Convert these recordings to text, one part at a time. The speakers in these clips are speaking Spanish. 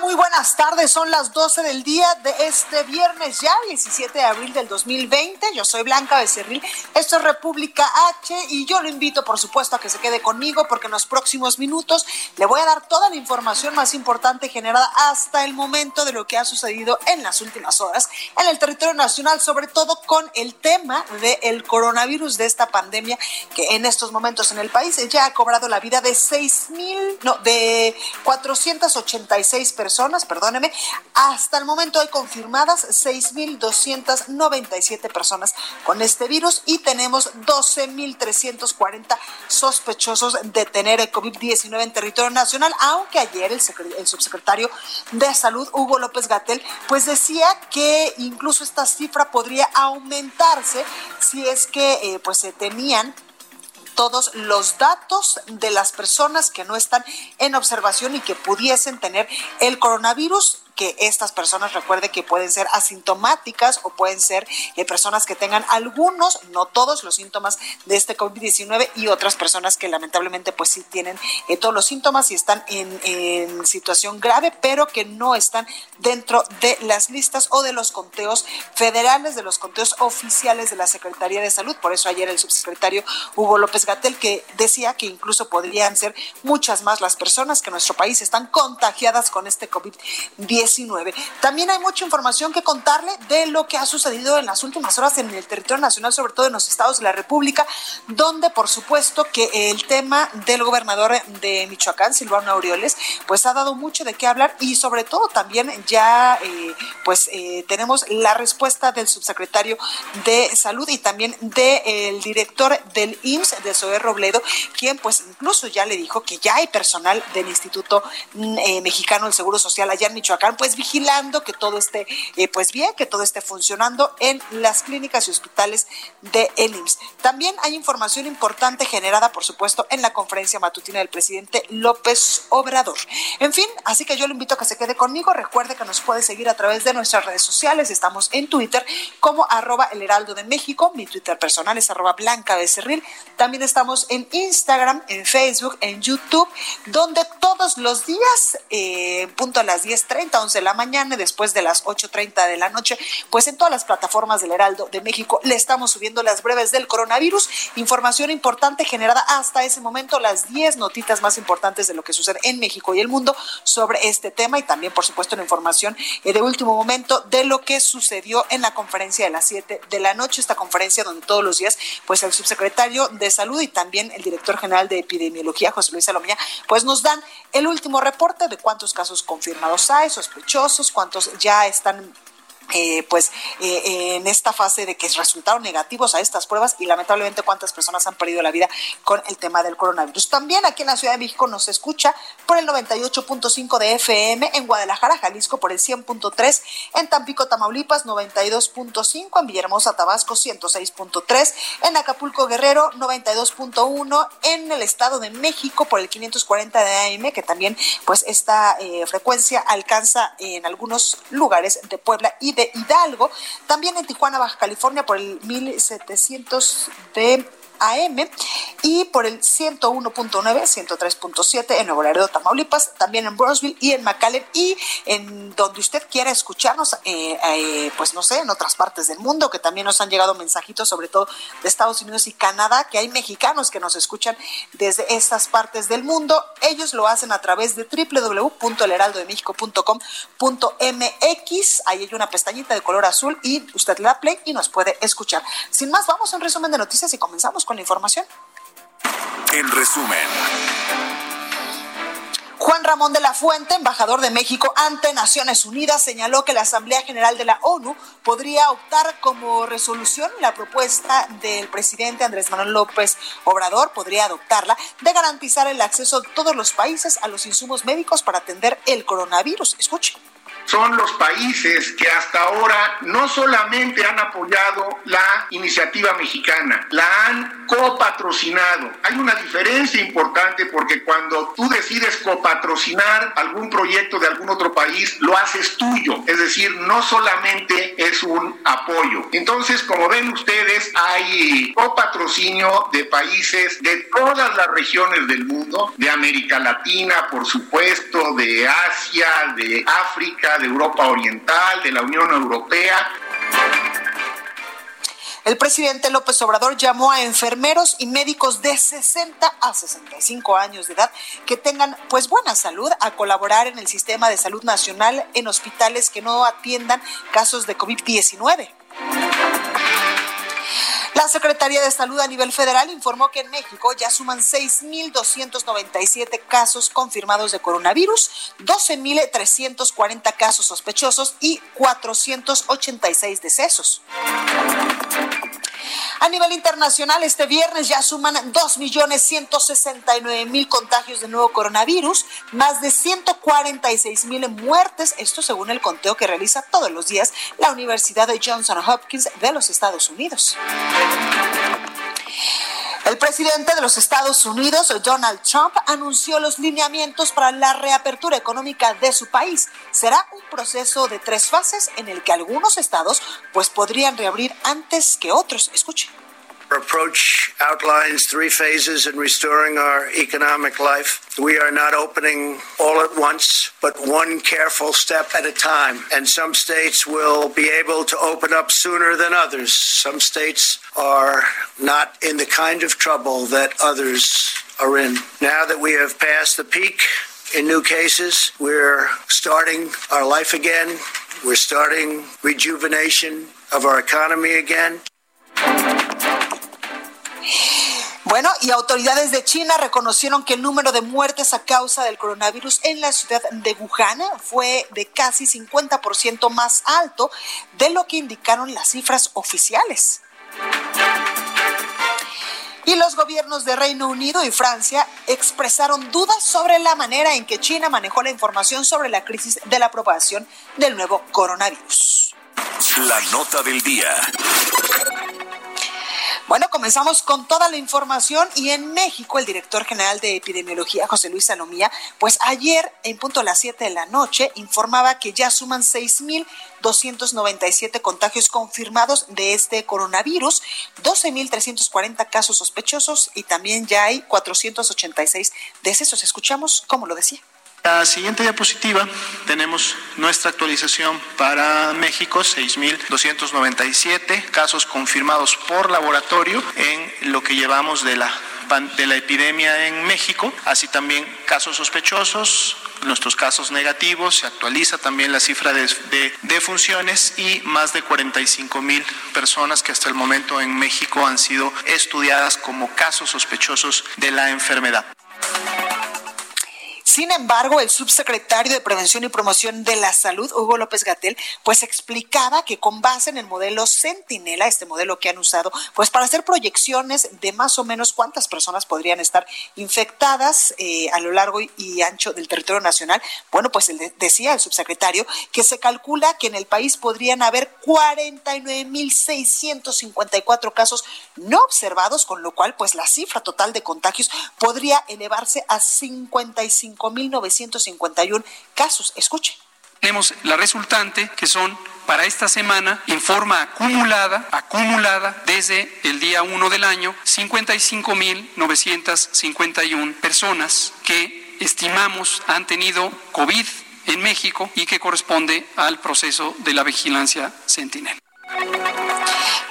Muy buenas tardes. Son las 12 del día de este viernes ya, 17 de abril del 2020. Yo soy Blanca Becerril. Esto es República H y yo lo invito, por supuesto, a que se quede conmigo porque en los próximos minutos le voy a dar toda la información más importante generada hasta el momento de lo que ha sucedido en las últimas horas en el territorio nacional, sobre todo con el tema del coronavirus, de esta pandemia que en estos momentos en el país ya ha cobrado la vida de 6 mil, no, de 486 personas, perdóneme. Hasta el momento hay confirmadas 6.297 personas con este virus y tenemos 12.340 sospechosos de tener el COVID-19 en territorio nacional, aunque ayer el, el subsecretario de Salud, Hugo López Gatel, pues decía que incluso esta cifra podría aumentarse si es que eh, pues se tenían todos los datos de las personas que no están en observación y que pudiesen tener el coronavirus que estas personas recuerde que pueden ser asintomáticas o pueden ser eh, personas que tengan algunos, no todos los síntomas de este COVID-19 y otras personas que lamentablemente pues sí tienen eh, todos los síntomas y están en, situación grave, pero que no están dentro de las listas o de los conteos federales, de los conteos oficiales de la Secretaría de Salud. Por eso ayer el subsecretario Hugo López Gatel que decía que incluso podrían ser muchas más las personas que en nuestro país están contagiadas con este COVID-19 también hay mucha información que contarle de lo que ha sucedido en las últimas horas en el territorio nacional, sobre todo en los estados de la República, donde por supuesto que el tema del gobernador de Michoacán, Silvano Aureoles, pues ha dado mucho de qué hablar y sobre todo también ya eh, pues eh, tenemos la respuesta del subsecretario de Salud y también del director del IMSS, de Zoé Robledo, quien pues incluso ya le dijo que ya hay personal del Instituto mm, eh, Mexicano del Seguro Social allá en Michoacán, pues vigilando que todo esté eh, pues bien, que todo esté funcionando en las clínicas y hospitales de el IMSS. También hay información importante generada, por supuesto, en la conferencia matutina del presidente López Obrador. En fin, así que yo lo invito a que se quede conmigo. Recuerde que nos puede seguir a través de nuestras redes sociales. Estamos en Twitter como arroba el heraldo de México. Mi Twitter personal es arroba blanca becerril. También estamos en Instagram, en Facebook, en YouTube, donde todos los días, eh, punto a las 10.30, 11 de la mañana y después de las 8.30 de la noche, pues en todas las plataformas del Heraldo de México le estamos subiendo las breves del coronavirus, información importante generada hasta ese momento, las 10 notitas más importantes de lo que sucede en México y el mundo sobre este tema y también, por supuesto, la información eh, de último momento de lo que sucedió en la conferencia de las 7 de la noche, esta conferencia donde todos los días, pues el subsecretario de Salud y también el director general de epidemiología, José Luis Salomía, pues nos dan el último reporte de cuántos casos confirmados hay, sospechosos, cuántos ya están eh, pues eh, en esta fase de que resultaron negativos a estas pruebas y lamentablemente cuántas personas han perdido la vida con el tema del coronavirus. También aquí en la Ciudad de México nos escucha por el 98.5 de FM, en Guadalajara, Jalisco por el 100.3, en Tampico, Tamaulipas 92.5, en Villahermosa, Tabasco 106.3, en Acapulco, Guerrero 92.1, en el Estado de México por el 540 de AM, que también pues esta eh, frecuencia alcanza en algunos lugares de Puebla y de Hidalgo, también en Tijuana, Baja California por el 1700 de AM y por el 101.9, 103.7 en Nuevo Laredo, Tamaulipas, también en Brownsville y en McAllen y en donde usted quiera escucharnos, eh, eh, pues no sé, en otras partes del mundo, que también nos han llegado mensajitos, sobre todo de Estados Unidos y Canadá, que hay mexicanos que nos escuchan desde estas partes del mundo. Ellos lo hacen a través de www.elheraldodemexico.com.mx. Ahí hay una pestañita de color azul y usted le da play y nos puede escuchar. Sin más, vamos a un resumen de noticias y comenzamos con la información. En resumen. Juan Ramón de la Fuente, embajador de México ante Naciones Unidas, señaló que la Asamblea General de la ONU podría optar como resolución la propuesta del presidente Andrés Manuel López Obrador, podría adoptarla, de garantizar el acceso de todos los países a los insumos médicos para atender el coronavirus. Escuche son los países que hasta ahora no solamente han apoyado la iniciativa mexicana, la han copatrocinado. Hay una diferencia importante porque cuando tú decides copatrocinar algún proyecto de algún otro país, lo haces tuyo. Es decir, no solamente es un apoyo. Entonces, como ven ustedes, hay copatrocinio de países de todas las regiones del mundo, de América Latina, por supuesto, de Asia, de África, de Europa Oriental, de la Unión Europea. El presidente López Obrador llamó a enfermeros y médicos de 60 a 65 años de edad que tengan pues buena salud a colaborar en el sistema de salud nacional en hospitales que no atiendan casos de COVID-19. La Secretaría de Salud a nivel federal informó que en México ya suman 6.297 casos confirmados de coronavirus, 12.340 casos sospechosos y 486 decesos. A nivel internacional, este viernes ya suman 2.169.000 contagios de nuevo coronavirus, más de 146.000 muertes, esto según el conteo que realiza todos los días la Universidad de Johnson Hopkins de los Estados Unidos. El presidente de los Estados Unidos, Donald Trump, anunció los lineamientos para la reapertura económica de su país. Será un proceso de tres fases en el que algunos estados pues podrían reabrir antes que otros. Escuche. Our approach outlines three phases in restoring our economic life. We are not opening all at once, but one careful step at a time. And some states will be able to open up sooner than others. Some states are not in the kind of trouble that others are in. Now that we have passed the peak in new cases, we're starting our life again. We're starting rejuvenation of our economy again. Bueno, y autoridades de China reconocieron que el número de muertes a causa del coronavirus en la ciudad de Wuhan fue de casi 50% más alto de lo que indicaron las cifras oficiales. Y los gobiernos de Reino Unido y Francia expresaron dudas sobre la manera en que China manejó la información sobre la crisis de la aprobación del nuevo coronavirus. La nota del día. Bueno, comenzamos con toda la información y en México el director general de epidemiología, José Luis Salomía, pues ayer en punto a las 7 de la noche informaba que ya suman 6.297 contagios confirmados de este coronavirus, 12.340 casos sospechosos y también ya hay 486 decesos. Escuchamos cómo lo decía. La siguiente diapositiva tenemos nuestra actualización para México, 6.297 casos confirmados por laboratorio en lo que llevamos de la de la epidemia en México, así también casos sospechosos, nuestros casos negativos, se actualiza también la cifra de, de defunciones y más de 45 mil personas que hasta el momento en México han sido estudiadas como casos sospechosos de la enfermedad. Sin embargo, el subsecretario de Prevención y Promoción de la Salud, Hugo López Gatel, pues explicaba que con base en el modelo Centinela, este modelo que han usado, pues para hacer proyecciones de más o menos cuántas personas podrían estar infectadas eh, a lo largo y ancho del territorio nacional, bueno, pues decía el subsecretario que se calcula que en el país podrían haber 49.654 casos no observados, con lo cual pues la cifra total de contagios podría elevarse a 55 5.951 casos. Escuche. Tenemos la resultante, que son para esta semana, en forma acumulada, acumulada desde el día 1 del año, 55.951 personas que estimamos han tenido COVID en México y que corresponde al proceso de la vigilancia sentinel.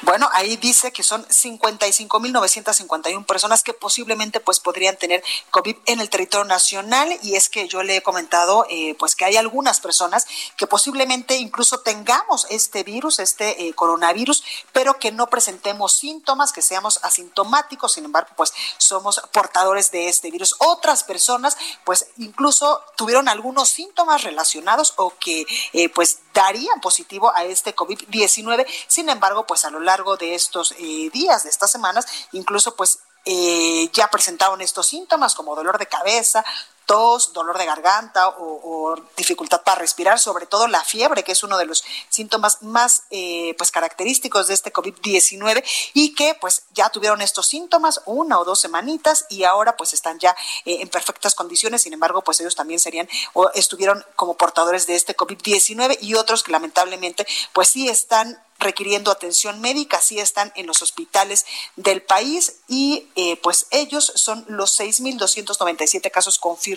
Bueno, ahí dice que son 55.951 personas que posiblemente pues podrían tener COVID en el territorio nacional y es que yo le he comentado eh, pues que hay algunas personas que posiblemente incluso tengamos este virus, este eh, coronavirus, pero que no presentemos síntomas, que seamos asintomáticos, sin embargo pues somos portadores de este virus. Otras personas pues incluso tuvieron algunos síntomas relacionados o que eh, pues darían positivo a este COVID-19, sin embargo pues a lo largo de estos eh, días, de estas semanas, incluso pues eh, ya presentaron estos síntomas como dolor de cabeza, tos, dolor de garganta o, dificultad para respirar, sobre todo la fiebre, que es uno de los síntomas más eh, pues característicos de este COVID-19 y que pues ya tuvieron estos síntomas una o dos semanitas y ahora pues están ya en perfectas condiciones, sin embargo pues ellos también serían o estuvieron como portadores de este COVID-19 y otros que lamentablemente pues sí están requiriendo atención médica, sí están en los hospitales del país y eh, pues ellos son los 6.297 casos confirmados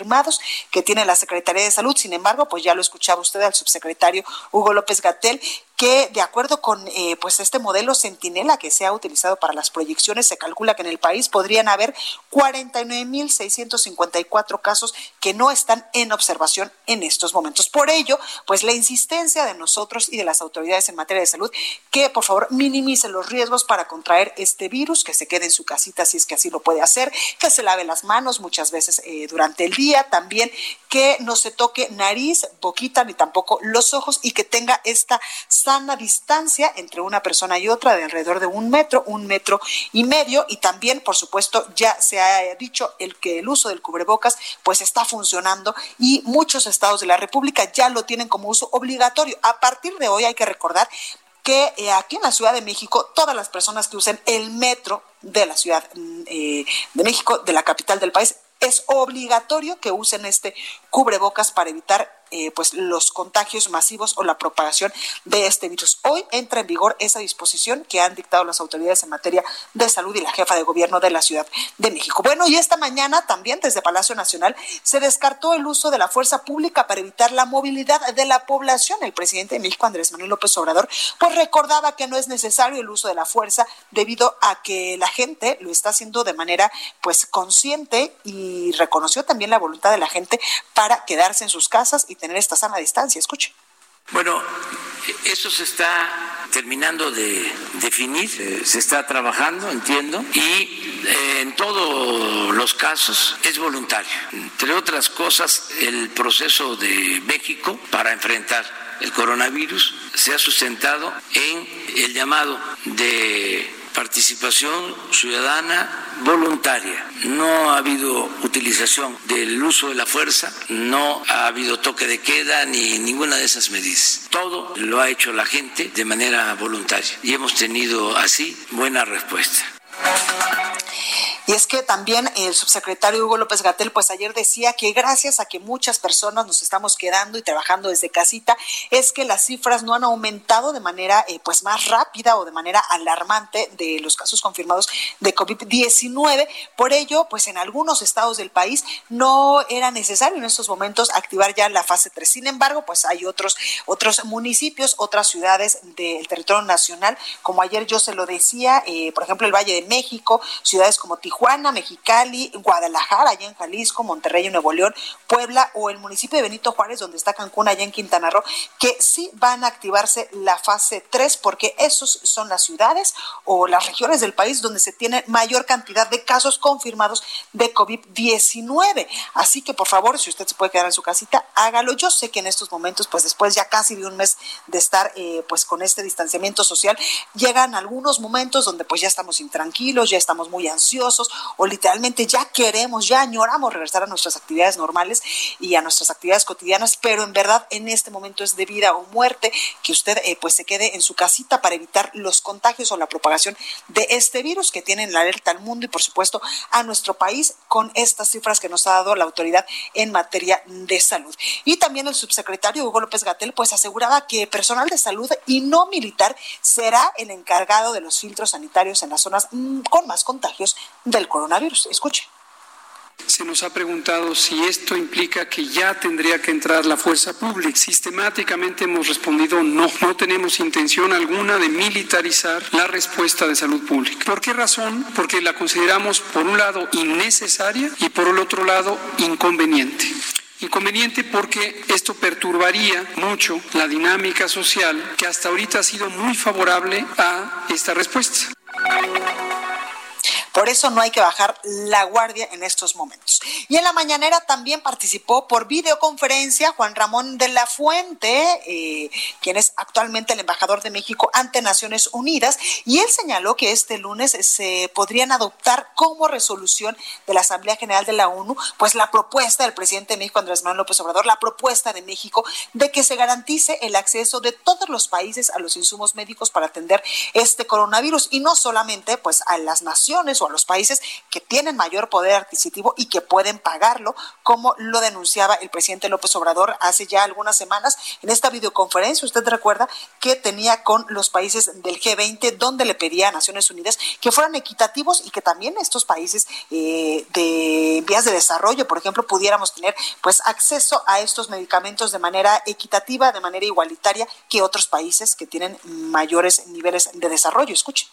que tiene la Secretaría de Salud. Sin embargo, pues ya lo escuchaba usted al subsecretario Hugo López Gatel, que de acuerdo con eh, pues este modelo Centinela que se ha utilizado para las proyecciones, se calcula que en el país podrían haber 49.654 casos que no están en observación en estos momentos. Por ello, pues la insistencia de nosotros y de las autoridades en materia de salud que por favor minimicen los riesgos para contraer este virus, que se quede en su casita si es que así lo puede hacer, que se lave las manos muchas veces eh, durante el día, también que no se toque nariz, boquita ni tampoco los ojos y que tenga esta sana distancia entre una persona y otra de alrededor de un metro, un metro y medio y también, por supuesto, ya se ha dicho el que el uso del cubrebocas pues está funcionando y muchos estados de la República ya lo tienen como uso obligatorio. A partir de hoy hay que recordar que eh, aquí en la Ciudad de México todas las personas que usen el metro de la Ciudad mm, eh, de México, de la capital del país, es obligatorio que usen este cubrebocas para evitar eh, pues los contagios masivos o la propagación de este virus. Hoy entra en vigor esa disposición que han dictado las autoridades en materia de salud y la jefa de gobierno de la Ciudad de México. Bueno, y esta mañana también desde Palacio Nacional se descartó el uso de la fuerza pública para evitar la movilidad de la población. El presidente de México, Andrés Manuel López Obrador, pues recordaba que no es necesario el uso de la fuerza debido a que la gente lo está haciendo de manera pues consciente y reconoció también la voluntad de la gente para quedarse en sus casas y tener esta sana distancia. Escuche. Bueno, eso se está terminando de definir, eh, se está trabajando, entiendo, y eh, en todos los casos es voluntario. Entre otras cosas, el proceso de México para enfrentar el coronavirus se ha sustentado en el llamado de participación ciudadana voluntaria. No ha habido utilización del uso de la fuerza, no ha habido toque de queda ni ninguna de esas medidas. Todo lo ha hecho la gente de manera voluntaria y hemos tenido así buena respuesta. Y es que también el subsecretario Hugo López Gatel, pues ayer decía que gracias a que muchas personas nos estamos quedando y trabajando desde casita, es que las cifras no han aumentado de manera eh, pues más rápida o de manera alarmante de los casos confirmados de COVID-19. Por ello, pues en algunos estados del país no era necesario en estos momentos activar ya la fase 3. Sin embargo, pues hay otros, otros municipios, otras ciudades del territorio nacional, como ayer yo se lo decía, eh, por ejemplo, el Valle de México, ciudades como Tijuana, Mexicali, Guadalajara, allá en Jalisco, Monterrey, Nuevo León, Puebla o el municipio de Benito Juárez, donde está Cancún, allá en Quintana Roo, que sí van a activarse la fase 3 porque esos son las ciudades o las regiones del país donde se tiene mayor cantidad de casos confirmados de COVID-19. Así que por favor, si usted se puede quedar en su casita, hágalo. Yo sé que en estos momentos, pues después ya casi de un mes de estar eh, pues con este distanciamiento social, llegan algunos momentos donde pues ya estamos intranquilos, ya estamos muy ansiosos, o literalmente ya queremos, ya añoramos regresar a nuestras actividades normales y a nuestras actividades cotidianas, pero en verdad en este momento es de vida o muerte que usted eh, pues se quede en su casita para evitar los contagios o la propagación de este virus que tiene en la alerta al mundo y por supuesto a nuestro país con estas cifras que nos ha dado la autoridad en materia de salud. Y también el subsecretario Hugo López Gatel pues aseguraba que personal de salud y no militar será el encargado de los filtros sanitarios en las zonas con más contagios de el coronavirus. Escuche. Se nos ha preguntado si esto implica que ya tendría que entrar la fuerza pública. Sistemáticamente hemos respondido no, no tenemos intención alguna de militarizar la respuesta de salud pública. ¿Por qué razón? Porque la consideramos por un lado innecesaria y por el otro lado inconveniente. Inconveniente porque esto perturbaría mucho la dinámica social que hasta ahorita ha sido muy favorable a esta respuesta. Por eso no hay que bajar la guardia en estos momentos. Y en la mañanera también participó por videoconferencia Juan Ramón de la Fuente, eh, quien es actualmente el embajador de México ante Naciones Unidas, y él señaló que este lunes se podrían adoptar como resolución de la Asamblea General de la ONU, pues la propuesta del presidente de México, Andrés Manuel López Obrador, la propuesta de México de que se garantice el acceso de todos los países a los insumos médicos para atender este coronavirus y no solamente pues a las naciones o los países que tienen mayor poder adquisitivo y que pueden pagarlo, como lo denunciaba el presidente López Obrador hace ya algunas semanas en esta videoconferencia. Usted recuerda que tenía con los países del G20, donde le pedía a Naciones Unidas que fueran equitativos y que también estos países eh, de vías de desarrollo, por ejemplo, pudiéramos tener pues acceso a estos medicamentos de manera equitativa, de manera igualitaria que otros países que tienen mayores niveles de desarrollo. Escuche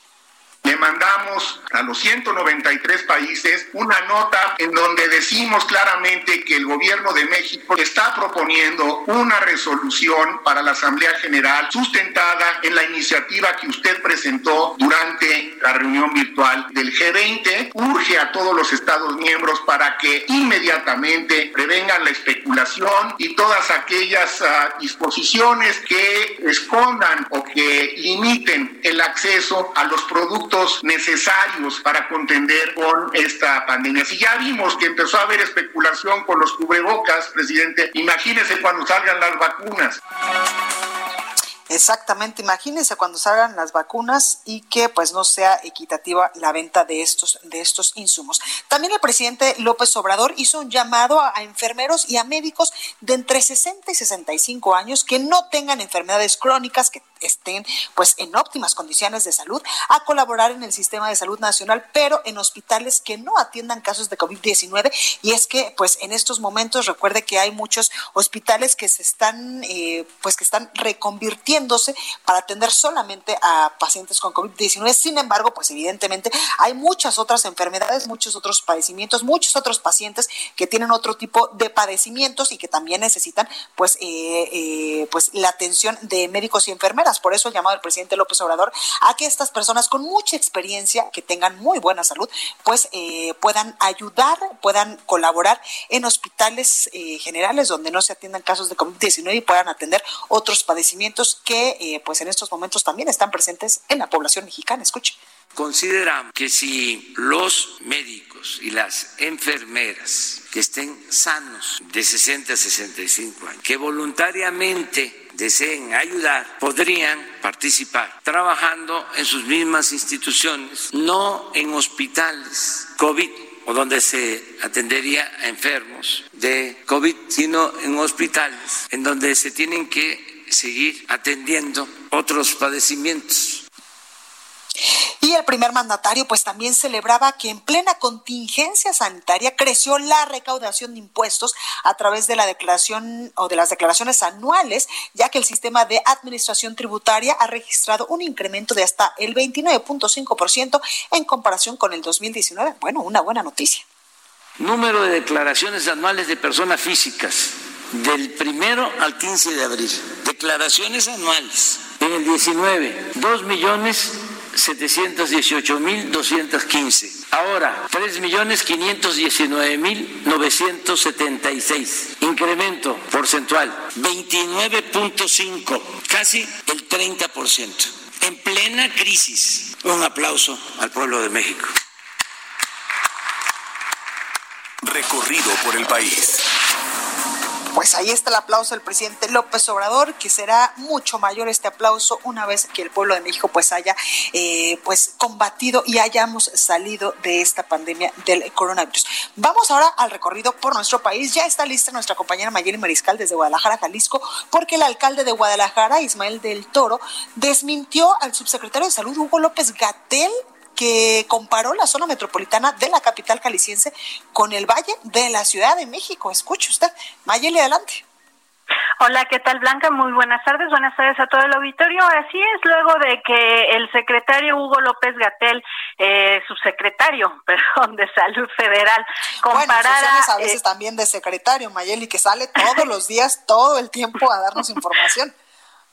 le mandamos a los 193 países una nota en donde decimos claramente que el gobierno de México está proponiendo una resolución para la Asamblea General sustentada en la iniciativa que usted presentó durante la reunión virtual del G20. Urge a todos los Estados miembros para que inmediatamente prevengan la especulación y todas aquellas uh, disposiciones que escondan o que limiten el acceso a los productos necesarios para contender con esta pandemia. Si ya vimos que empezó a haber especulación con los cubrebocas, presidente, imagínese cuando salgan las vacunas. Exactamente, imagínense cuando salgan las vacunas y que pues no sea equitativa la venta de estos de estos insumos. También el presidente López Obrador hizo un llamado a, a, enfermeros y a médicos de entre 60 y 65 años que no tengan enfermedades crónicas, que estén pues en óptimas condiciones de salud a colaborar en el sistema de salud nacional, pero en hospitales que no atiendan casos de COVID-19 y es que pues en estos momentos recuerde que hay muchos hospitales que se están eh, pues que están reconvirtiéndose para atender solamente a pacientes con COVID-19. Sin embargo, pues evidentemente hay muchas otras enfermedades, muchos otros padecimientos, muchos otros pacientes que tienen otro tipo de padecimientos y que también necesitan pues eh, eh, pues la atención de médicos y enfermeras por eso el llamado del presidente López Obrador a que estas personas con mucha experiencia, que tengan muy buena salud, pues eh, puedan ayudar, puedan colaborar en hospitales eh, generales donde no se atiendan casos de COVID-19 y puedan atender otros padecimientos que eh, pues en estos momentos también están presentes en la población mexicana. Escuche. Consideramos que si los médicos y las enfermeras que estén sanos de 60 a 65 años, que voluntariamente deseen ayudar podrían participar trabajando en sus mismas instituciones, no en hospitales COVID o donde se atendería a enfermos de COVID, sino en hospitales en donde se tienen que seguir atendiendo otros padecimientos y el primer mandatario pues también celebraba que en plena contingencia sanitaria creció la recaudación de impuestos a través de la declaración o de las declaraciones anuales, ya que el sistema de administración tributaria ha registrado un incremento de hasta el 29.5% en comparación con el 2019. Bueno, una buena noticia. Número de declaraciones anuales de personas físicas del primero al 15 de abril. Declaraciones anuales en el 19, 2 millones 718.215. Ahora, 3.519.976. Incremento porcentual, 29.5, casi el 30%. En plena crisis. Un aplauso al pueblo de México. Recorrido por el país. Pues ahí está el aplauso del presidente López Obrador, que será mucho mayor este aplauso una vez que el pueblo de México pues haya eh, pues combatido y hayamos salido de esta pandemia del coronavirus. Vamos ahora al recorrido por nuestro país. Ya está lista nuestra compañera Mayeli Mariscal desde Guadalajara, Jalisco, porque el alcalde de Guadalajara, Ismael del Toro, desmintió al subsecretario de Salud, Hugo López Gatel, que comparó la zona metropolitana de la capital jalisciense con el valle de la Ciudad de México. Escuche usted. Mayeli, adelante. Hola, ¿qué tal Blanca? Muy buenas tardes, buenas tardes a todo el auditorio. Así es, luego de que el secretario Hugo López Gatel, eh, subsecretario, perdón, de Salud Federal, comparara... Bueno, a veces eh, también de secretario, Mayeli, que sale todos los días, todo el tiempo a darnos información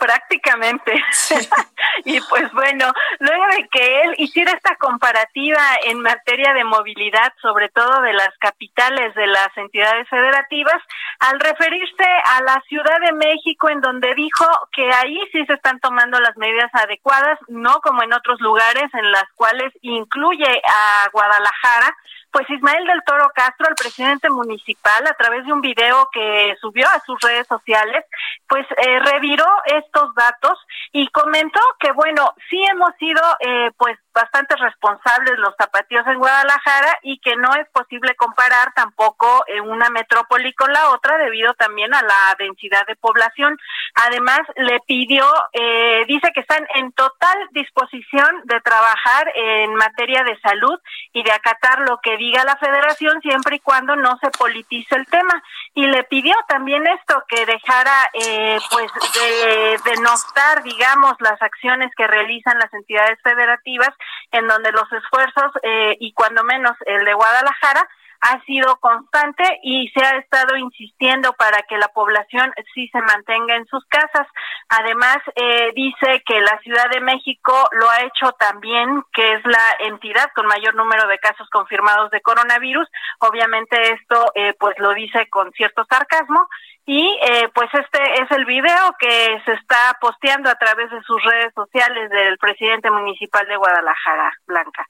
prácticamente. y pues bueno, luego de que él hiciera esta comparativa en materia de movilidad, sobre todo de las capitales de las entidades federativas, al referirse a la Ciudad de México, en donde dijo que ahí sí se están tomando las medidas adecuadas, no como en otros lugares en las cuales incluye a Guadalajara, pues Ismael del Toro Castro, el presidente municipal, a través de un video que subió a sus redes sociales, pues eh, reviró estos datos y comentó que, bueno, sí hemos sido eh, pues bastante responsables los zapatillos en Guadalajara y que no es posible comparar tampoco eh, una metrópoli con la otra debido también a la densidad de población. Además, le pidió, eh, dice que están en total disposición de trabajar en materia de salud y de acatar lo que diga la federación siempre y cuando no se politice el tema. Y le pidió también esto, que dejara eh, pues de denostar, digamos, las acciones que realizan las entidades federativas en donde los esfuerzos eh, y cuando menos el de Guadalajara ha sido constante y se ha estado insistiendo para que la población sí se mantenga en sus casas. Además, eh, dice que la Ciudad de México lo ha hecho también, que es la entidad con mayor número de casos confirmados de coronavirus. Obviamente esto eh, pues lo dice con cierto sarcasmo y eh, pues este es el video que se está posteando a través de sus redes sociales del presidente municipal de Guadalajara, Blanca.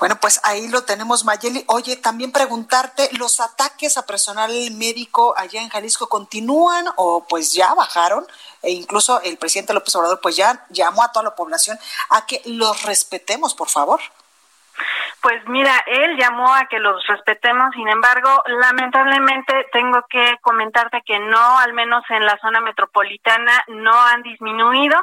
Bueno, pues ahí lo tenemos, Mayeli. Oye, también preguntarte, ¿los ataques a personal médico allá en Jalisco continúan o pues ya bajaron? E incluso el presidente López Obrador pues ya llamó a toda la población a que los respetemos, por favor. Pues mira, él llamó a que los respetemos, sin embargo, lamentablemente tengo que comentarte que no, al menos en la zona metropolitana, no han disminuido.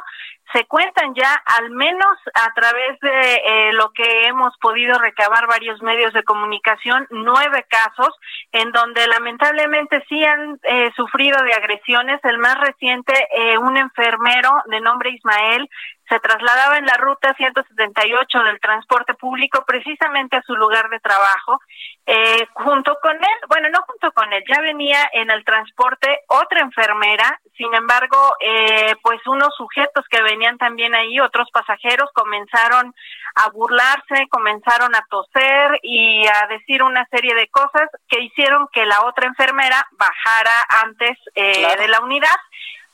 Se cuentan ya, al menos a través de eh, lo que hemos podido recabar varios medios de comunicación, nueve casos en donde lamentablemente sí han eh, sufrido de agresiones. El más reciente, eh, un enfermero de nombre Ismael, se trasladaba en la ruta 178 del transporte público precisamente a su lugar de trabajo. Eh, junto con él, bueno, no junto con él, ya venía en el transporte otra enfermera, sin embargo, eh, pues unos sujetos que venían también ahí, otros pasajeros, comenzaron a burlarse, comenzaron a toser y a decir una serie de cosas que hicieron que la otra enfermera bajara antes eh, de la unidad.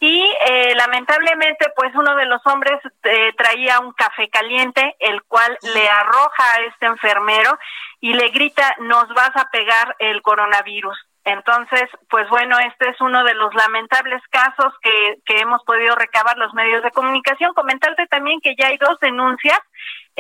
Y eh, lamentablemente pues uno de los hombres eh, traía un café caliente el cual le arroja a este enfermero y le grita nos vas a pegar el coronavirus entonces, pues bueno, este es uno de los lamentables casos que, que hemos podido recabar los medios de comunicación. Comentarte también que ya hay dos denuncias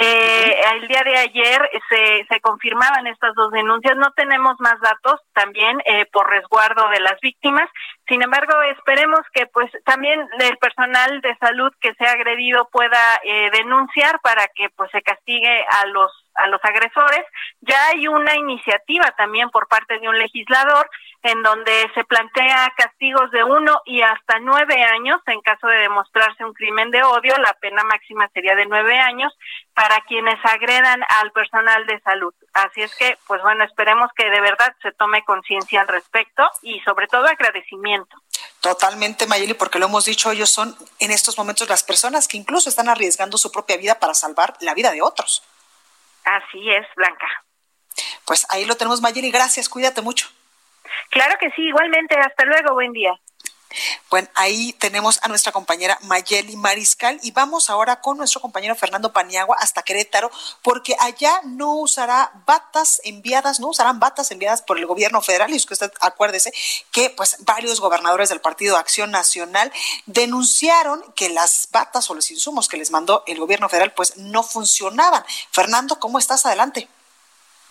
eh, el día de ayer se, se confirmaban estas dos denuncias. No tenemos más datos también eh, por resguardo de las víctimas. Sin embargo, esperemos que pues también el personal de salud que sea agredido pueda eh, denunciar para que pues se castigue a los a los agresores. Ya hay una iniciativa también por parte de un legislador en donde se plantea castigos de uno y hasta nueve años en caso de demostrarse un crimen de odio. La pena máxima sería de nueve años para quienes agredan al personal de salud. Así es que, pues bueno, esperemos que de verdad se tome conciencia al respecto y sobre todo agradecimiento. Totalmente, Mayeli, porque lo hemos dicho, ellos son en estos momentos las personas que incluso están arriesgando su propia vida para salvar la vida de otros. Así es, Blanca. Pues ahí lo tenemos, Mayeli. Gracias, cuídate mucho. Claro que sí, igualmente. Hasta luego, buen día. Bueno, ahí tenemos a nuestra compañera Mayeli Mariscal y vamos ahora con nuestro compañero Fernando Paniagua hasta Querétaro, porque allá no usará batas enviadas, no usarán batas enviadas por el gobierno federal. Y es que usted acuérdese que pues varios gobernadores del Partido Acción Nacional denunciaron que las batas o los insumos que les mandó el gobierno federal pues no funcionaban. Fernando, ¿cómo estás? Adelante.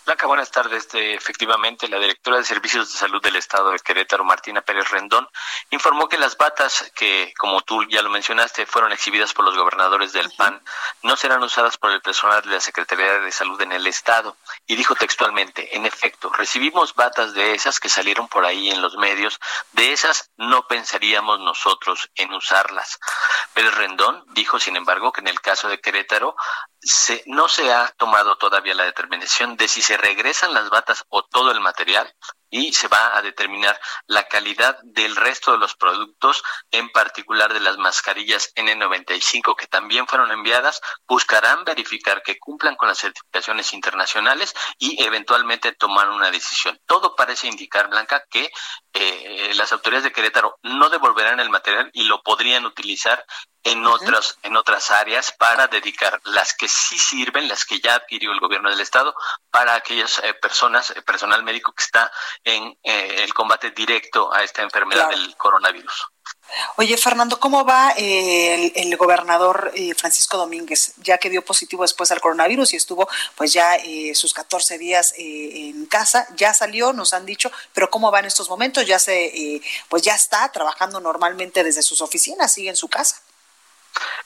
Blanca, buenas tardes. Este, efectivamente, la directora de Servicios de Salud del Estado de Querétaro, Martina Pérez Rendón, informó que las batas que, como tú ya lo mencionaste, fueron exhibidas por los gobernadores del PAN, no serán usadas por el personal de la Secretaría de Salud en el Estado. Y dijo textualmente, en efecto, recibimos batas de esas que salieron por ahí en los medios, de esas no pensaríamos nosotros en usarlas. Pérez Rendón dijo, sin embargo, que en el caso de Querétaro se, no se ha tomado todavía la determinación de si se regresan las batas o todo el material y se va a determinar la calidad del resto de los productos, en particular de las mascarillas N95 que también fueron enviadas, buscarán verificar que cumplan con las certificaciones internacionales y eventualmente tomar una decisión. Todo parece indicar, Blanca, que eh, las autoridades de Querétaro no devolverán el material y lo podrían utilizar en otras en otras áreas para dedicar las que sí sirven, las que ya adquirió el gobierno del estado para aquellas eh, personas, eh, personal médico que está en eh, el combate directo a esta enfermedad del coronavirus. Oye, Fernando, ¿cómo va el, gobernador Francisco Domínguez, ya que dio positivo después al coronavirus y estuvo pues ya sus 14 días en casa? Ya salió, nos han dicho, pero ¿cómo va en estos momentos? Ya se, pues ya está trabajando normalmente desde sus oficinas, sigue en su casa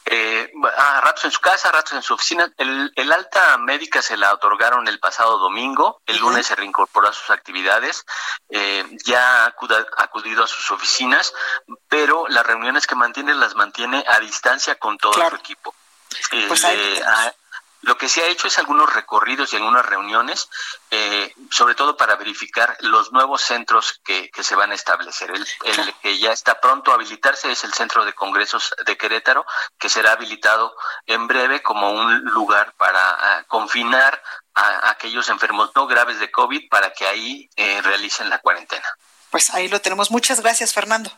eh, a ratos en su casa, a ratos en su oficina. El, alta médica se la otorgaron el pasado domingo, el lunes se reincorporó a sus actividades, eh, ya ha acudido a sus oficinas, pero las reuniones que mantiene las mantiene a distancia con todo su equipo. Pues eh, lo que se ha hecho es algunos recorridos y algunas reuniones, eh, sobre todo para verificar los nuevos centros que, se van a establecer. El, que ya está pronto a habilitarse es el Centro de Congresos de Querétaro, que será habilitado en breve como un lugar para ah, confinar a, aquellos enfermos no graves de COVID para que ahí eh, realicen la cuarentena. Pues ahí lo tenemos. Muchas gracias, Fernando.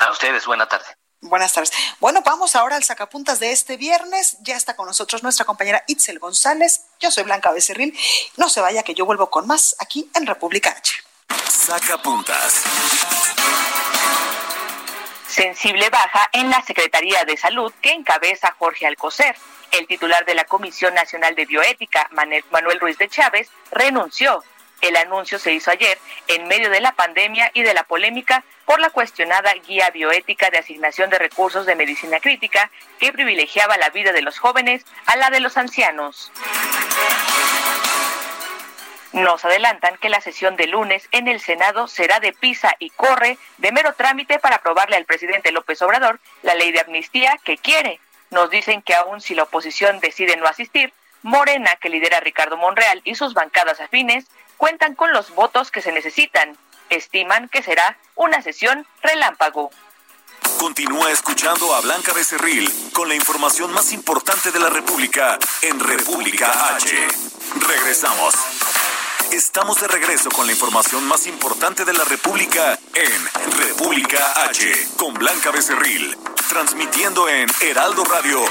A ustedes, buena tarde. Buenas tardes. Bueno, vamos ahora al sacapuntas de este viernes. Ya está con nosotros nuestra compañera Itzel González. Yo soy Blanca Becerril. No se vaya que yo vuelvo con más aquí en República H. Sacapuntas. Sensible baja en la Secretaría de Salud que encabeza Jorge Alcocer. El titular de la Comisión Nacional de Bioética, Manuel Ruiz de Chávez, renunció el anuncio se hizo ayer en medio de la pandemia y de la polémica por la cuestionada guía bioética de asignación de recursos de medicina crítica que privilegiaba la vida de los jóvenes a la de los ancianos. Nos adelantan que la sesión de lunes en el Senado será de pisa y corre, de mero trámite para aprobarle al presidente López Obrador la ley de amnistía que quiere. Nos dicen que aún si la oposición decide no asistir, Morena, que lidera Ricardo Monreal, y sus bancadas afines cuentan con los votos que se necesitan. Estiman que será una sesión relámpago. Continúa escuchando a Blanca Becerril con la información más importante de la República en República H. Regresamos. Estamos de regreso con la información más importante de la República en República H con Blanca Becerril, transmitiendo en Heraldo Radio.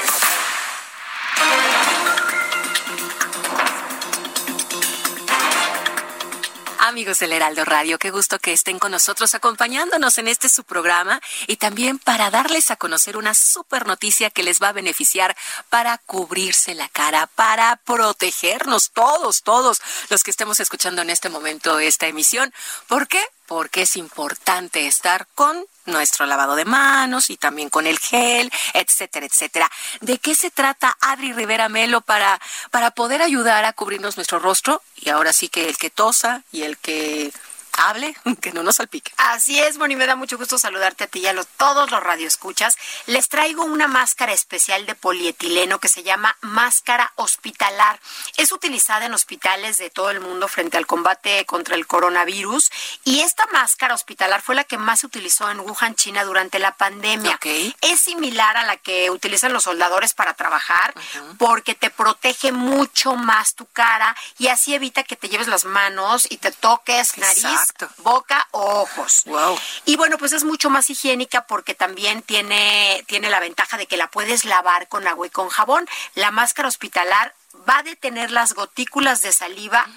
Amigos del Heraldo Radio, qué gusto que estén con nosotros acompañándonos en este su programa y también para darles a conocer una super noticia que les va a beneficiar para cubrirse la cara, para protegernos todos, todos los que estemos escuchando en este momento esta emisión. ¿Por qué? Porque es importante estar con nuestro lavado de manos y también con el gel, etcétera, etcétera. ¿De qué se trata Adri Rivera Melo para, para poder ayudar a cubrirnos nuestro rostro? Y ahora sí que el que tosa y el que hable, que no nos salpique. Así es, Moni, me da mucho gusto saludarte a ti y a todos los radioescuchas. Les traigo una máscara especial de polietileno que se llama máscara hospitalar. Es utilizada en hospitales de todo el mundo frente al combate contra el coronavirus y esta máscara hospitalar fue la que más se utilizó en Wuhan, China durante la pandemia. Es similar a la que utilizan los soldadores para trabajar porque te protege mucho más tu cara y así evita que te lleves las manos y te toques nariz boca ojos. Wow. Y bueno, pues es mucho más higiénica porque también tiene, tiene la ventaja de que la puedes lavar con agua y con jabón. La máscara hospitalar va a detener las gotículas de saliva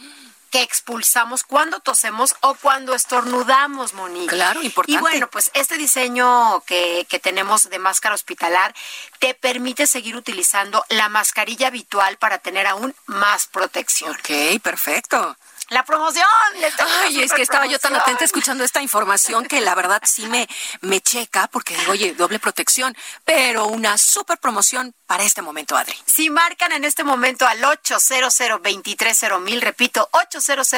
que expulsamos cuando tosemos o cuando estornudamos, Monique. Claro, importante. Y bueno, pues este diseño que, que tenemos de máscara hospitalar te permite seguir utilizando la mascarilla habitual para tener aún más protección. Ok, perfecto. La promoción. Ay, es que estaba yo tan atenta escuchando esta información que la verdad sí me, me checa porque digo, oye, doble protección, pero una super promoción para este momento, Adri. Si marcan en este momento al 800 mil, repito, 800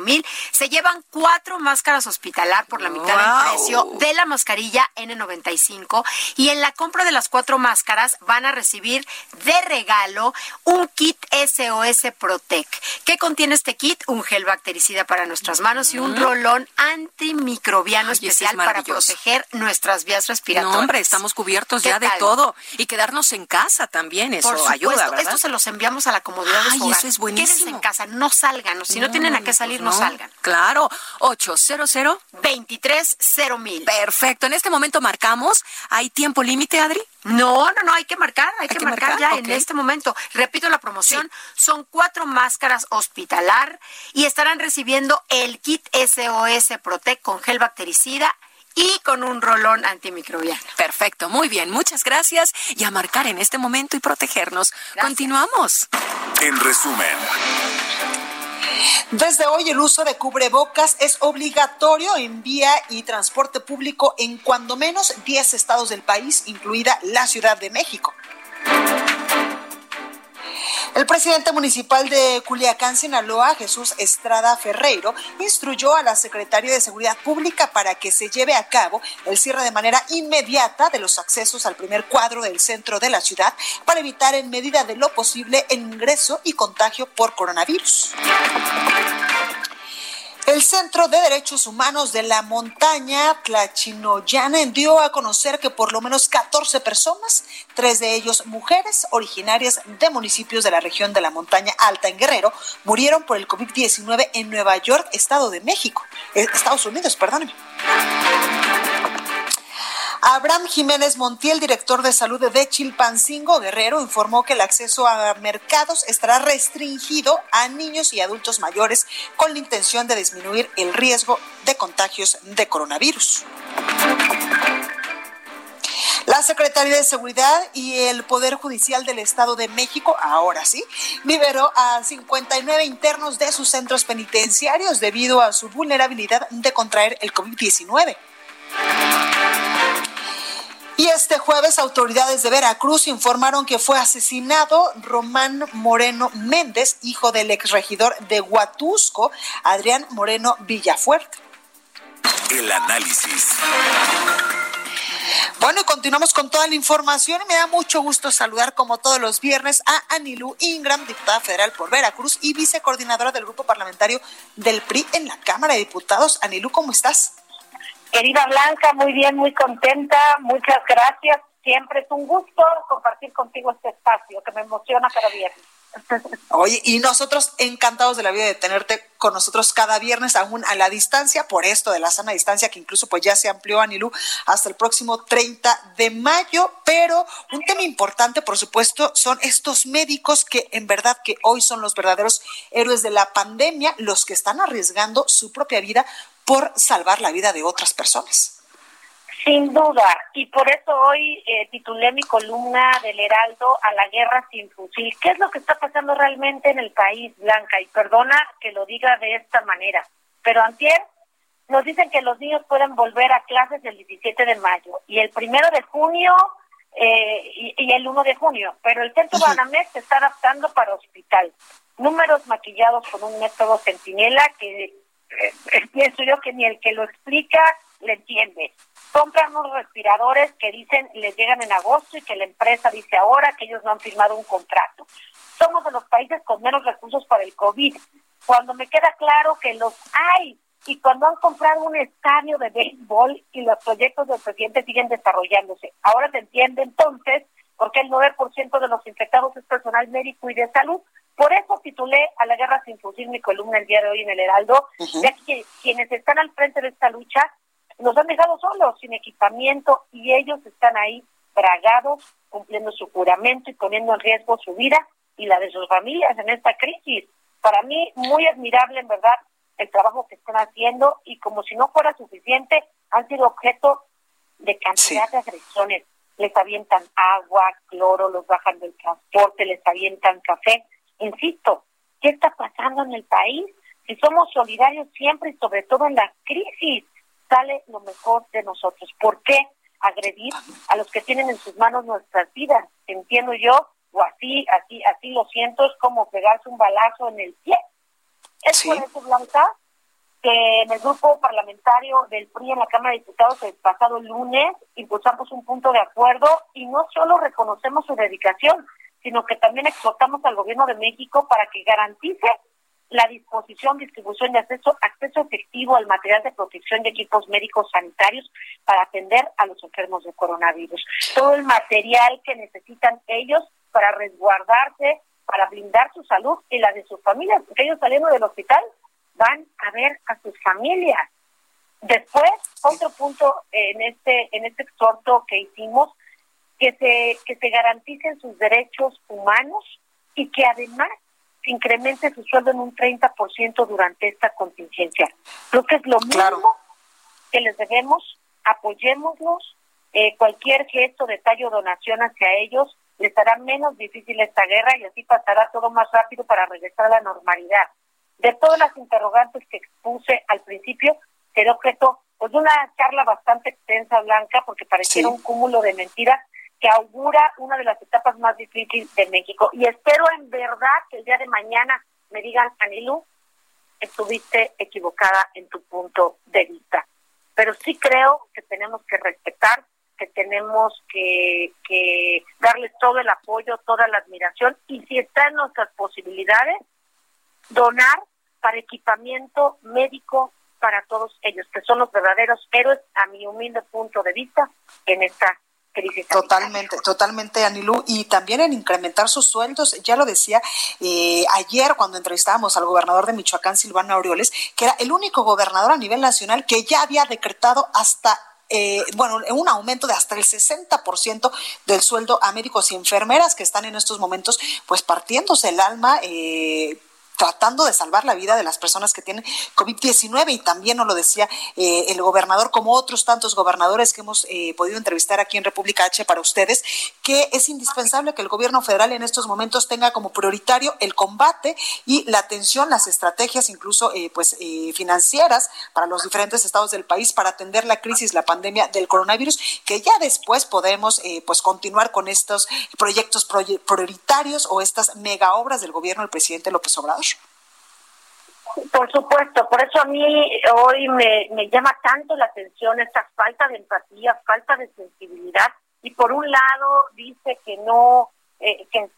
mil, se llevan cuatro máscaras hospitalar por la mitad del precio de la mascarilla N95 y en la compra de las cuatro máscaras van a recibir de regalo un kit SOS Protec. ¿Qué contiene este kit? Un gel bactericida para nuestras manos y un rolón antimicrobiano especial para proteger nuestras vías respiratorias. No, hombre, estamos cubiertos ya de todo y quedarnos en casa también, eso Por ayuda, ¿verdad? Esto se los enviamos a la comodidad de Ay, su hogar. eso es buenísimo. Quédense en casa, no salgan. Si no, tienen a qué salir, no, no. salgan. Claro, 800 23 mil. Perfecto, en este momento marcamos. ¿Hay tiempo límite, Adri? No, no, no, hay que marcar, hay, que, que marcar, marcar, ya en este momento. Repito la promoción, son cuatro máscaras hospitalar y estarán recibiendo el kit SOS Protect con gel bactericida y con un rolón antimicrobiano. Perfecto, muy bien, muchas gracias y a marcar en este momento y protegernos. Continuamos. En resumen, Desde hoy el uso de cubrebocas es obligatorio en vía y transporte público en cuando menos 10 estados del país, incluida la Ciudad de México. El presidente municipal de Culiacán, Sinaloa, Jesús Estrada Ferreiro, instruyó a la Secretaría de Seguridad Pública para que se lleve a cabo el cierre de manera inmediata de los accesos al primer cuadro del centro de la ciudad para evitar en medida de lo posible el ingreso y contagio por coronavirus. El Centro de Derechos Humanos de la Montaña, Tlachinoyan, dio a conocer que por lo menos 14 personas, tres de ellos mujeres originarias de municipios de la región de la Montaña Alta en Guerrero, murieron por el COVID-19 en Nueva York, Estado de México, eh, Estados Unidos, perdóneme. Abraham Jiménez Montiel, director de salud de Chilpancingo Guerrero, informó que el acceso a mercados estará restringido a niños y adultos mayores con la intención de disminuir el riesgo de contagios de coronavirus. La Secretaría de Seguridad y el Poder Judicial del Estado de México, ahora sí, liberó a 59 internos de sus centros penitenciarios debido a su vulnerabilidad de contraer el COVID-19. Y este jueves autoridades de Veracruz informaron que fue asesinado Román Moreno Méndez, hijo del exregidor de Huatusco, Adrián Moreno Villafuerte. el análisis. Bueno, y continuamos con toda la información. Me da mucho gusto saludar, como todos los viernes, a Anilú Ingram, diputada federal por Veracruz y vicecoordinadora del grupo parlamentario del PRI en la Cámara de Diputados. Anilú, ¿cómo estás? Querida Blanca, muy bien, muy contenta, muchas gracias. Siempre es un gusto compartir contigo este espacio que me emociona cada viernes. Oye, y nosotros encantados de la vida de tenerte con nosotros cada viernes, aún a la distancia, por esto de la sana distancia, que incluso pues ya se amplió Anilú hasta el próximo 30 de mayo. Pero un tema importante, por supuesto, son estos médicos que en verdad que hoy son los verdaderos héroes de la pandemia, los que están arriesgando su propia vida por salvar la vida de otras personas. Sin duda, y por eso hoy eh, titulé mi columna del Heraldo a la guerra sin fusil. ¿Qué es lo que está pasando realmente en el país, Blanca? Y perdona que lo diga de esta manera, pero antier nos dicen que los niños pueden volver a clases el 17 de mayo y el primero de junio eh, y, y el 1 de junio, pero el centro Banamex se está adaptando para hospital. Números maquillados con un método centinela que eh, pienso yo que ni el que lo explica le entiende. Compran unos respiradores que dicen les llegan en agosto y que la empresa dice ahora que ellos no han firmado un contrato. Somos de los países con menos recursos para el COVID. Cuando me queda claro que los hay y cuando han comprado un estadio de béisbol y los proyectos del presidente siguen desarrollándose. Ahora se entiende entonces por qué el 9% de los infectados es personal médico y de salud. Por eso titulé a la guerra sin fusil mi columna el día de hoy en el Heraldo, ya que quienes están al frente de esta lucha nos han dejado solos, sin equipamiento, y ellos están ahí bragados, cumpliendo su juramento y poniendo en riesgo su vida y la de sus familias en esta crisis. Para mí, muy admirable, en verdad, el trabajo que están haciendo y como si no fuera suficiente, han sido objeto de cantidad de agresiones. Les avientan agua, cloro, los bajan del transporte, les avientan café. Insisto, ¿qué está pasando en el país? Si somos solidarios siempre y sobre todo en la crisis, sale lo mejor de nosotros. ¿Por qué agredir a los que tienen en sus manos nuestras vidas? Entiendo yo, o así, así, así lo siento, es como pegarse un balazo en el pie. Es por eso, Blanca, que en el grupo parlamentario del PRI en la Cámara de Diputados el pasado lunes impulsamos un punto de acuerdo y no solo reconocemos su dedicación, sino que también exhortamos al gobierno de México para que garantice la disposición, distribución de acceso, acceso efectivo al material de protección de equipos médicos sanitarios para atender a los enfermos de coronavirus. Todo el material que necesitan ellos para resguardarse, para blindar su salud y la de sus familias, porque ellos saliendo del hospital van a ver a sus familias. Después, otro punto en este en este exhorto que hicimos, que se que se garanticen sus derechos humanos y que además se incremente su sueldo en un 30% durante esta contingencia. Creo que es lo mínimo que les debemos, apoyémoslos, eh, cualquier gesto, detalle o donación hacia ellos les hará menos difícil esta guerra y así pasará todo más rápido para regresar a la normalidad. De todas las interrogantes que expuse al principio, será objeto pues, de una charla bastante extensa, Blanca, porque pareciera un cúmulo de mentiras que augura una de las etapas más difíciles de México. Y espero en verdad que el día de mañana me digan, Anilú, estuviste equivocada en tu punto de vista. Pero sí creo que tenemos que respetar, que tenemos que, que darles todo el apoyo, toda la admiración y si está en nuestras posibilidades, donar para equipamiento médico para todos ellos, que son los verdaderos héroes, a mi humilde punto de vista, en esta Totalmente, totalmente, Anilú, y también en incrementar sus sueldos, ya lo decía eh, ayer cuando entrevistábamos al gobernador de Michoacán, Silvano Aureoles, que era el único gobernador a nivel nacional que ya había decretado hasta eh, bueno, un aumento de hasta el 60% del sueldo a médicos y enfermeras que están en estos momentos pues partiéndose el alma eh, tratando de salvar la vida de las personas que tienen COVID-19 y también nos lo decía eh, el gobernador, como otros tantos gobernadores que hemos eh, podido entrevistar aquí en República H para ustedes, que es indispensable que el gobierno federal en estos momentos tenga como prioritario el combate y la atención, las estrategias incluso eh, pues financieras para los diferentes estados del país para atender la crisis, la pandemia del coronavirus, que ya después podemos pues continuar con estos proyectos prioritarios o estas mega obras del gobierno del presidente López Obrador. Por supuesto, por eso a mí hoy me, me llama tanto la atención esta falta de empatía, falta de sensibilidad, y por un lado dice que no, eh, que,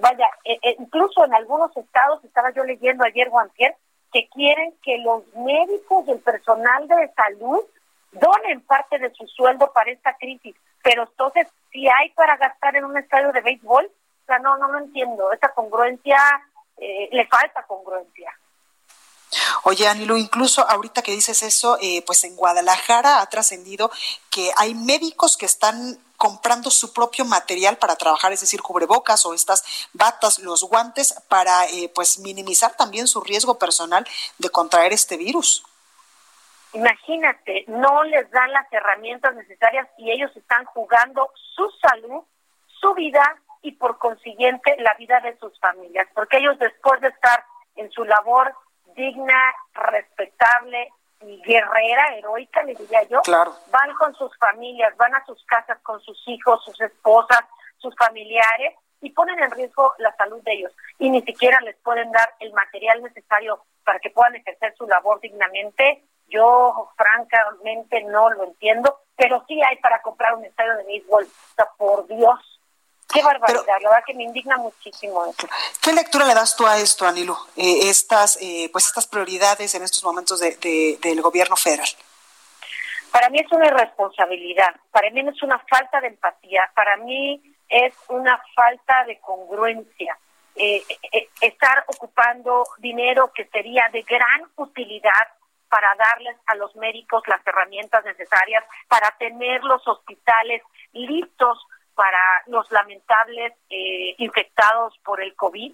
vaya, eh, eh, incluso en algunos estados, estaba yo leyendo ayer Guantier, que quieren que los médicos y el personal de salud donen parte de su sueldo para esta crisis, pero entonces, si hay para gastar en un estadio de béisbol, o sea, no, no lo entiendo, esa congruencia, le falta congruencia. Oye, Anilu, incluso ahorita que dices eso, eh, pues en Guadalajara ha trascendido que hay médicos que están comprando su propio material para trabajar, es decir, cubrebocas o estas batas, los guantes, para eh, pues minimizar también su riesgo personal de contraer este virus. Imagínate, no les dan las herramientas necesarias y ellos están jugando su salud, su vida y por consiguiente la vida de sus familias, porque ellos después de estar en su labor digna, respetable y guerrera, heroica, le diría yo, van con sus familias, van a sus casas con sus hijos, sus esposas, sus familiares y ponen en riesgo la salud de ellos y ni siquiera les pueden dar el material necesario para que puedan ejercer su labor dignamente. Yo francamente no lo entiendo, pero sí hay para comprar un estadio de béisbol. O sea, por Dios, Qué barbaridad, la verdad que me indigna muchísimo eso. ¿Qué lectura le das tú a esto, Anilu? Eh, estas, eh, pues estas prioridades en estos momentos de, del gobierno federal. Para mí es una irresponsabilidad, para mí no es una falta de empatía, para mí es una falta de congruencia. Eh, estar ocupando dinero que sería de gran utilidad para darles a los médicos las herramientas necesarias, para tener los hospitales listos para los lamentables eh, infectados por el COVID,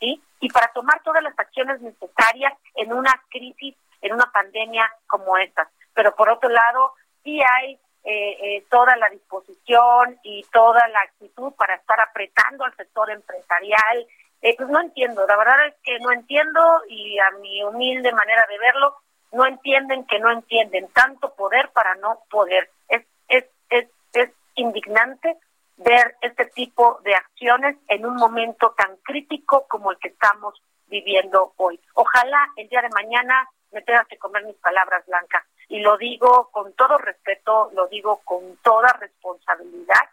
¿sí? y para tomar todas las acciones necesarias en una crisis, en una pandemia como esta. Pero por otro lado, sí hay eh, eh, toda la disposición y toda la actitud para estar apretando al sector empresarial. Eh, pues no entiendo, la verdad es que no entiendo y a mi humilde manera de verlo, no entienden que no entienden tanto poder para no poder. Es, es, es, es indignante ver este tipo de acciones en un momento tan crítico como el que estamos viviendo hoy. Ojalá el día de mañana me tengas que comer mis palabras blancas. Y lo digo con todo respeto, lo digo con toda responsabilidad.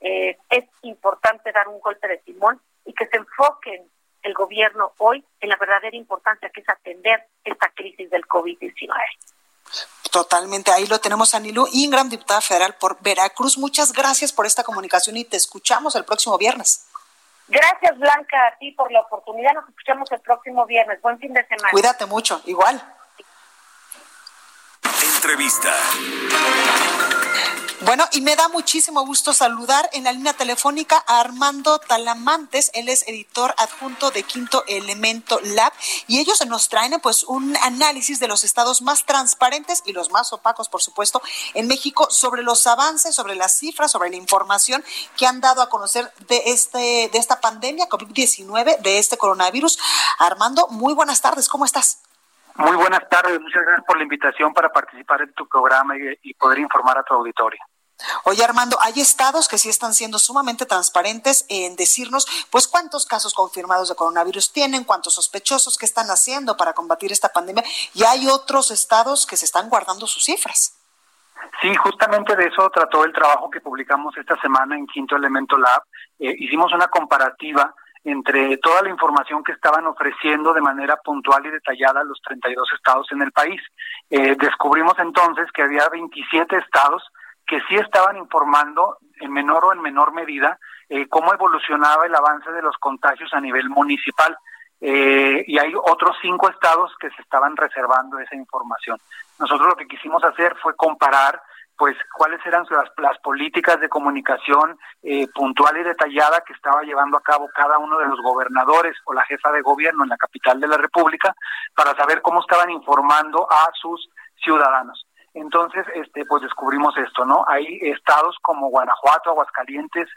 Eh, es importante dar un golpe de timón y que se enfoquen el gobierno hoy en la verdadera importancia que es atender esta crisis del COVID-19. Totalmente, ahí lo tenemos a Nilu Ingram, diputada federal por Veracruz. Muchas gracias por esta comunicación y te escuchamos el próximo viernes. Gracias, Blanca, a ti por la oportunidad. Nos escuchamos el próximo viernes. Buen fin de semana. Cuídate mucho, igual. Entrevista. Bueno, y me da muchísimo gusto saludar en la línea telefónica a Armando Talamantes, él es editor adjunto de Quinto Elemento Lab y ellos nos traen pues un análisis de los estados más transparentes y los más opacos, por supuesto, en México sobre los avances, sobre las cifras, sobre la información que han dado a conocer de este de esta pandemia COVID-19, de este coronavirus. Armando, muy buenas tardes, ¿cómo estás? Muy buenas tardes, muchas gracias por la invitación para participar en tu programa y, poder informar a tu auditorio. Oye Armando, hay estados que sí están siendo sumamente transparentes en decirnos, pues cuántos casos confirmados de coronavirus tienen, cuántos sospechosos, qué están haciendo para combatir esta pandemia, y hay otros estados que se están guardando sus cifras. Sí, justamente de eso trató el trabajo que publicamos esta semana en Quinto Elemento Lab. Eh, hicimos una comparativa entre toda la información que estaban ofreciendo de manera puntual y detallada los 32 estados en el país. Eh, descubrimos entonces que había 27 estados que sí estaban informando en menor o en menor medida eh, cómo evolucionaba el avance de los contagios a nivel municipal. Eh, y hay otros cinco estados que se estaban reservando esa información. Nosotros lo que quisimos hacer fue comparar pues cuáles eran las, las políticas de comunicación eh, puntual y detallada que estaba llevando a cabo cada uno de los gobernadores o la jefa de gobierno en la capital de la República para saber cómo estaban informando a sus ciudadanos. Entonces, este, pues descubrimos esto, ¿no? Hay estados como Guanajuato, Aguascalientes,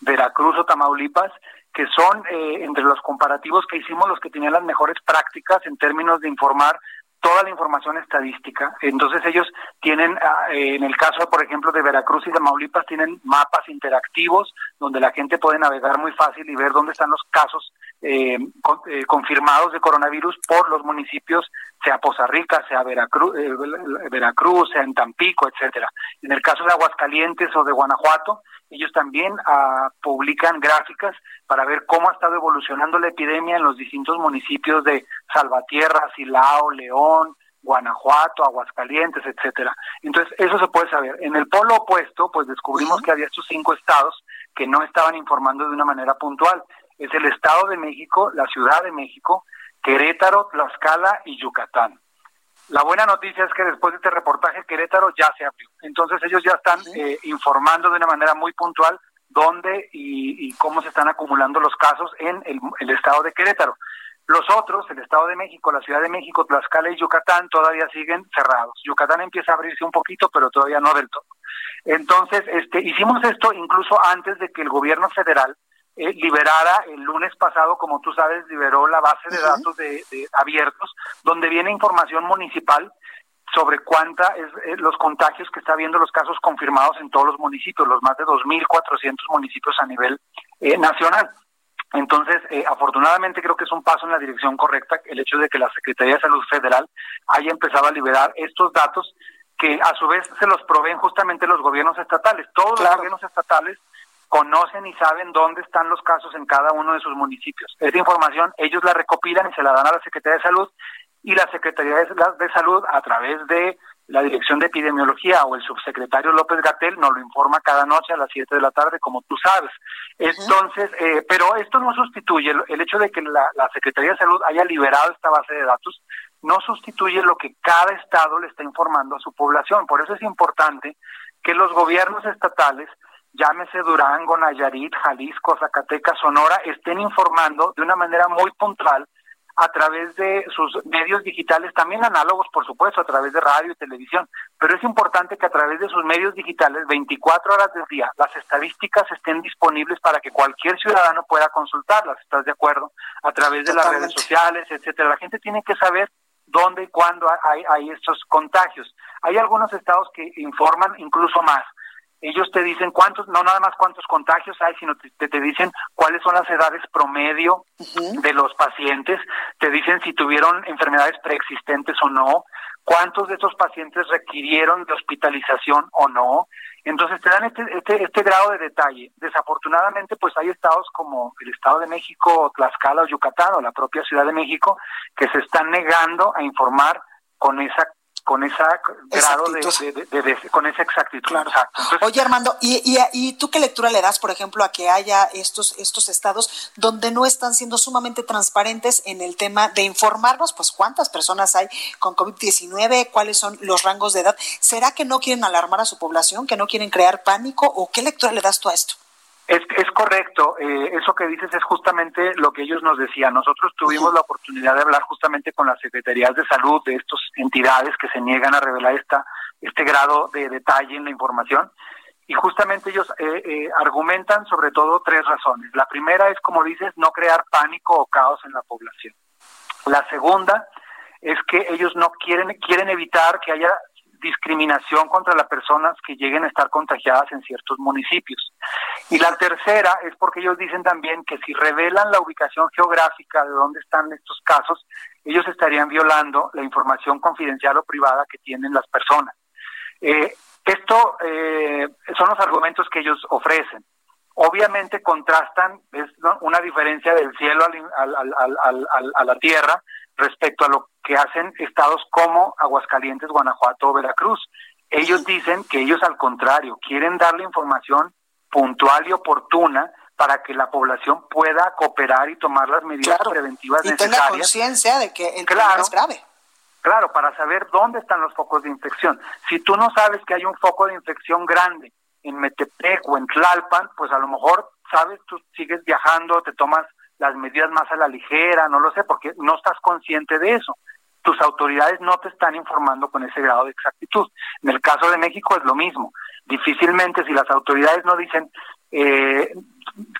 Veracruz o Tamaulipas que son eh, entre los comparativos que hicimos los que tenían las mejores prácticas en términos de informar toda la información estadística. Entonces ellos tienen, ah, en el caso, por ejemplo, de Veracruz y de Maulipas, tienen mapas interactivos donde la gente puede navegar muy fácil y ver dónde están los casos eh, eh, confirmados de coronavirus por los municipios, sea Poza Rica, sea Veracruz, eh, Veracruz, sea en Tampico, etcétera. En el caso de Aguascalientes o de Guanajuato, ellos también ah, publican gráficas para ver cómo ha estado evolucionando la epidemia en los distintos municipios de Salvatierra, Silao, León, Guanajuato, Aguascalientes, etcétera. Entonces, eso se puede saber. En el polo opuesto, pues descubrimos que había estos cinco estados que no estaban informando de una manera puntual. Es el Estado de México, la Ciudad de México, Querétaro, Tlaxcala y Yucatán. La buena noticia es que después de este reportaje Querétaro ya se abrió. Entonces ellos ya están eh, informando de una manera muy puntual dónde y, cómo se están acumulando los casos en el, estado de Querétaro. Los otros, el Estado de México, la Ciudad de México, Tlaxcala y Yucatán, todavía siguen cerrados. Yucatán empieza a abrirse un poquito, pero todavía no del todo. Entonces, este, hicimos esto incluso antes de que el gobierno federal eh, liberara el lunes pasado, como tú sabes, liberó la base de datos de, abiertos, donde viene información municipal sobre cuánta es eh, los contagios que está habiendo los casos confirmados en todos los municipios, los más de 2.400 municipios a nivel eh, nacional. Entonces, afortunadamente creo que es un paso en la dirección correcta el hecho de que la Secretaría de Salud Federal haya empezado a liberar estos datos que a su vez se los proveen justamente los gobiernos estatales. Todos los gobiernos estatales conocen y saben dónde están los casos en cada uno de sus municipios. Esa información ellos la recopilan y se la dan a la Secretaría de Salud y la Secretaría de Salud a través de la Dirección de Epidemiología o el subsecretario López Gatel nos lo informa cada noche a las 7 de la tarde, como tú sabes. Entonces, eh, pero esto no sustituye el, hecho de que la, la, Secretaría de Salud haya liberado esta base de datos, no sustituye lo que cada estado le está informando a su población. Por eso es importante que los gobiernos estatales llámese Durango, Nayarit, Jalisco, Zacatecas, Sonora, estén informando de una manera muy puntual a través de sus medios digitales, también análogos, por supuesto, a través de radio y televisión, pero es importante que a través de sus medios digitales, 24 horas del día, las estadísticas estén disponibles para que cualquier ciudadano pueda consultarlas, ¿estás de acuerdo? A través de las redes sociales, etcétera. La gente tiene que saber dónde y cuándo hay, hay estos contagios. Hay algunos estados que informan incluso más ellos te dicen cuántos, no nada más cuántos contagios hay, sino te, te dicen cuáles son las edades promedio de los pacientes, te dicen si tuvieron enfermedades preexistentes o no, cuántos de esos pacientes requirieron de hospitalización o no. Entonces te dan este, este, este grado de detalle. Desafortunadamente, pues hay estados como el Estado de México, Tlaxcala o Yucatán o la propia Ciudad de México que se están negando a informar con esa con esa grado de, con esa exactitud. Oye Armando, ¿y, y, y tú qué lectura le das, por ejemplo, a que haya estos estos estados donde no están siendo sumamente transparentes en el tema de informarnos, pues cuántas personas hay con COVID-19, cuáles son los rangos de edad? ¿Será que no quieren alarmar a su población, que no quieren crear pánico o qué lectura le das tú a esto? Es, es correcto, eh, eso que dices es justamente lo que ellos nos decían. Nosotros tuvimos la oportunidad de hablar justamente con las secretarías de salud de estas entidades que se niegan a revelar esta, este grado de detalle en la información y justamente ellos eh, eh, argumentan sobre todo tres razones. La primera es, como dices, no crear pánico o caos en la población. La segunda es que ellos no quieren quieren evitar que haya discriminación contra las personas que lleguen a estar contagiadas en ciertos municipios. Y la tercera es porque ellos dicen también que si revelan la ubicación geográfica de dónde están estos casos, ellos estarían violando la información confidencial o privada que tienen las personas. Eh, esto eh, son los argumentos que ellos ofrecen. Obviamente contrastan, es una diferencia del cielo a la tierra respecto a lo que hacen estados como Aguascalientes, Guanajuato o Veracruz. Ellos dicen que ellos al contrario quieren darle información puntual y oportuna para que la población pueda cooperar y tomar las medidas preventivas y necesarias. tenga conciencia de que el problema es grave. Claro, para saber dónde están los focos de infección. Si tú no sabes que hay un foco de infección grande en Metepec o en Tlalpan, pues a lo mejor sabes, tú sigues viajando, te tomas las medidas más a la ligera, no lo sé, porque no estás consciente de eso. Tus autoridades no te están informando con ese grado de exactitud. En el caso de México es lo mismo. Difícilmente si las autoridades no dicen eh,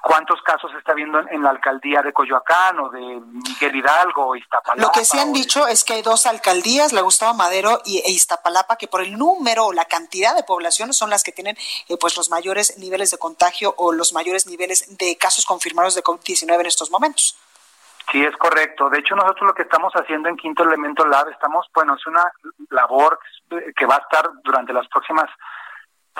cuántos casos se está viendo en, la alcaldía de Coyoacán o de Miguel Hidalgo o Iztapalapa. Lo que sí han dicho es que hay dos alcaldías, la Gustavo Madero y, e Iztapalapa, que por el número o la cantidad de población son las que tienen eh, pues los mayores niveles de contagio o los mayores niveles de casos confirmados de COVID-19 en estos momentos. Sí, es correcto. De hecho, nosotros lo que estamos haciendo en Quinto Elemento Lab, estamos, bueno, es una labor que va a estar durante las próximas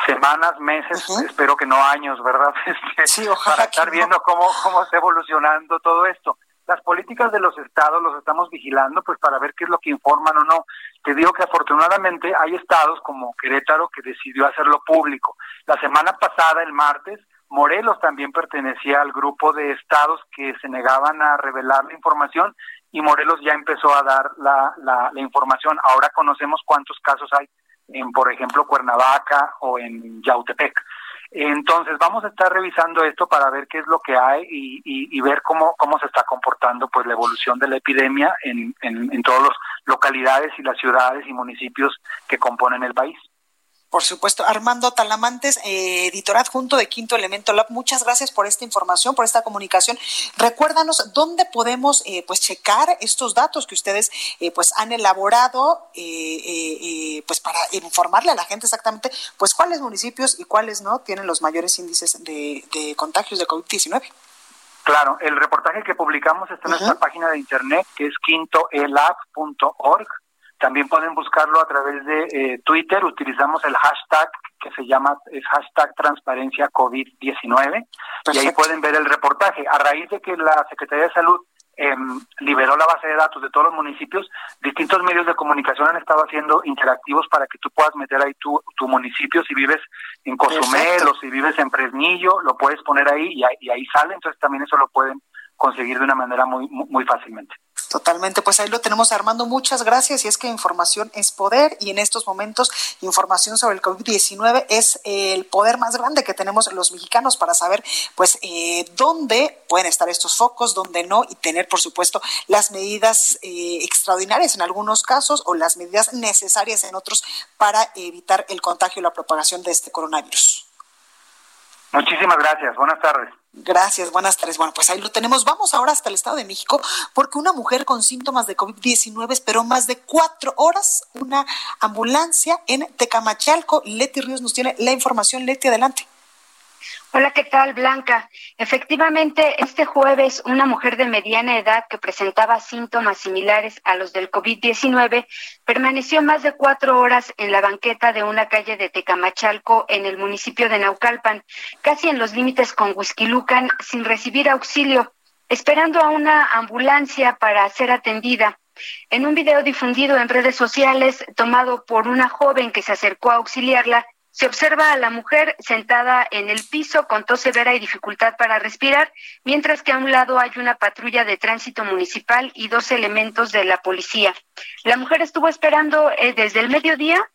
semanas, meses, espero que no años, ¿verdad? Este, sí, ojalá para estar viendo cómo, cómo está evolucionando todo esto. Las políticas de los estados los estamos vigilando, pues para ver qué es lo que informan o no. Te digo que afortunadamente hay estados como Querétaro que decidió hacerlo público. La semana pasada, el martes, Morelos también pertenecía al grupo de estados que se negaban a revelar la información y Morelos ya empezó a dar la, la, la información. Ahora conocemos cuántos casos hay en, por ejemplo, Cuernavaca o en Yautepec. Entonces vamos a estar revisando esto para ver qué es lo que hay y, y, ver cómo, cómo se está comportando pues la evolución de la epidemia en, en, en todas las localidades y las ciudades y municipios que componen el país. Por supuesto, Armando Talamantes, eh, editor adjunto de Quinto Elemento Lab, muchas gracias por esta información, por esta comunicación. Recuérdanos dónde podemos eh, pues checar estos datos que ustedes eh, pues han elaborado eh, pues para informarle a la gente exactamente pues cuáles municipios y cuáles no tienen los mayores índices de, contagios de COVID-19. Claro, el reportaje que publicamos está en nuestra página de internet que es quintoelab.org también pueden buscarlo a través de eh, Twitter, utilizamos el hashtag que se llama es hashtag transparencia COVID-19 y ahí pueden ver el reportaje. A raíz de que la Secretaría de Salud em, liberó la base de datos de todos los municipios, distintos medios de comunicación han estado haciendo interactivos para que tú puedas meter ahí tu, tu municipio, si vives en Cozumel o si vives en Fresnillo, lo puedes poner ahí y, ahí y ahí sale, entonces también eso lo pueden conseguir de una manera muy, muy fácilmente. Totalmente, pues ahí lo tenemos Armando, muchas gracias y es que información es poder y en estos momentos información sobre el COVID-19 es el poder más grande que tenemos los mexicanos para saber pues eh, dónde pueden estar estos focos, dónde no y tener por supuesto las medidas eh, extraordinarias en algunos casos o las medidas necesarias en otros para evitar el contagio y la propagación de este coronavirus. Muchísimas gracias, buenas tardes. Gracias, buenas tardes. Bueno, pues ahí lo tenemos. Vamos ahora hasta el Estado de México porque una mujer con síntomas de COVID-19 esperó más de cuatro horas una ambulancia en Tecamachalco. Leti Ríos nos tiene la información. Leti, adelante. Hola, ¿qué tal, Blanca? Efectivamente, este jueves una mujer de mediana edad que presentaba síntomas similares a los del COVID-19 permaneció más de cuatro horas en la banqueta de una calle de Tecamachalco en el municipio de Naucalpan, casi en los límites con Huizquilucan, sin recibir auxilio, esperando a una ambulancia para ser atendida. En un video difundido en redes sociales, tomado por una joven que se acercó a auxiliarla, se observa a la mujer sentada en el piso con tos severa y dificultad para respirar, mientras que a un lado hay una patrulla de tránsito municipal y dos elementos de la policía. La mujer estuvo esperando eh, desde el mediodía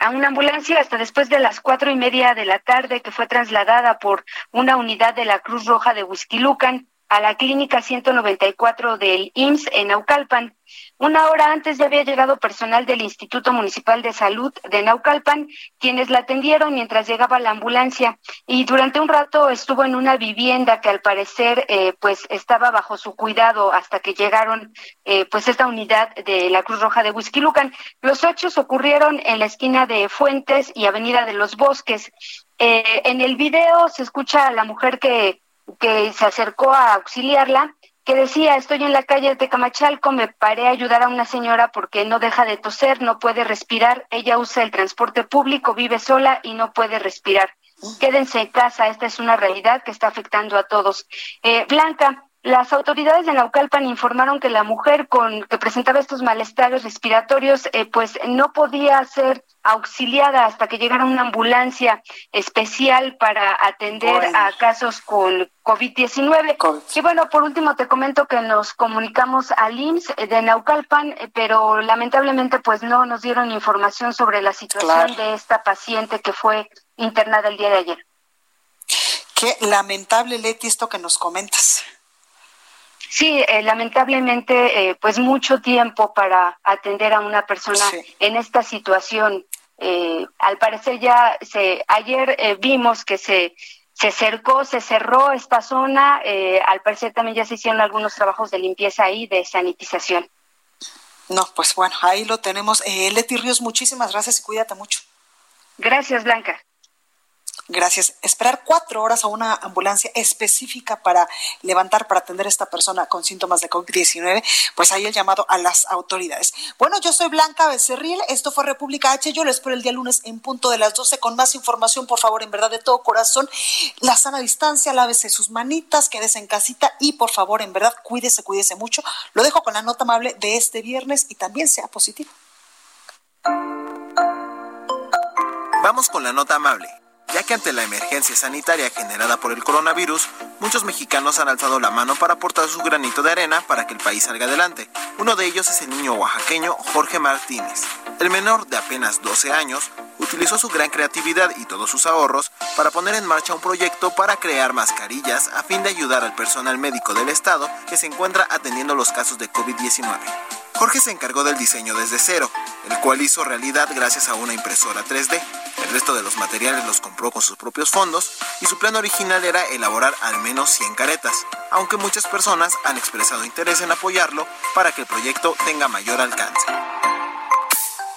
a una ambulancia hasta después de las cuatro y media de la tarde, que fue trasladada por una unidad de la Cruz Roja de Huizquilucan a la clínica 194 del IMSS en Naucalpan. Una hora antes ya había llegado personal del Instituto Municipal de Salud de Naucalpan, quienes la atendieron mientras llegaba la ambulancia y durante un rato estuvo en una vivienda que al parecer eh, pues estaba bajo su cuidado hasta que llegaron eh, pues esta unidad de la Cruz Roja de Huizquilucan. Los hechos ocurrieron en la esquina de Fuentes y Avenida de los Bosques. Eh, en el video se escucha a la mujer que que se acercó a auxiliarla, que decía, estoy en la calle de Tecamachalco, me paré a ayudar a una señora porque no deja de toser, no puede respirar, ella usa el transporte público, vive sola y no puede respirar. Quédense en casa, esta es una realidad que está afectando a todos. Eh, Blanca, las autoridades de Naucalpan informaron que la mujer con que presentaba estos malestares respiratorios, eh, pues no podía ser auxiliada hasta que llegara una ambulancia especial para atender a casos con COVID-19. Y bueno, por último te comento que nos comunicamos al IMSS de Naucalpan, eh, pero lamentablemente pues no nos dieron información sobre la situación de esta paciente que fue internada el día de ayer. Qué lamentable, Leti, esto que nos comentas. Sí, eh, lamentablemente, eh, pues mucho tiempo para atender a una persona en esta situación. Eh, al parecer ya se, ayer vimos que se, se cercó, se cerró esta zona. al parecer también ya se hicieron algunos trabajos de limpieza ahí, de sanitización. No, pues bueno, ahí lo tenemos. Leti Ríos, muchísimas gracias y cuídate mucho. Gracias, Blanca. Gracias. Esperar cuatro horas a una ambulancia específica para levantar, para atender a esta persona con síntomas de COVID-19, pues ahí el llamado a las autoridades. Bueno, yo soy Blanca Becerril, esto fue República H, yo lo espero el día lunes en punto de las 12 con más información, por favor, en verdad, de todo corazón. La sana distancia, lávese sus manitas, quédese en casita y por favor, en verdad, cuídese, cuídese mucho. Lo dejo con la nota amable de este viernes y también sea positivo. Vamos con la nota amable ya que ante la emergencia sanitaria generada por el coronavirus, muchos mexicanos han alzado la mano para aportar su granito de arena para que el país salga adelante. Uno de ellos es el niño oaxaqueño Jorge Martínez. El menor de apenas 12 años utilizó su gran creatividad y todos sus ahorros para poner en marcha un proyecto para crear mascarillas a fin de ayudar al personal médico del estado que se encuentra atendiendo los casos de COVID-19. Jorge se encargó del diseño desde cero, el cual hizo realidad gracias a una impresora 3D. El resto de los materiales los compró con sus propios fondos y su plan original era elaborar al menos 100 caretas, aunque muchas personas han expresado interés en apoyarlo para que el proyecto tenga mayor alcance.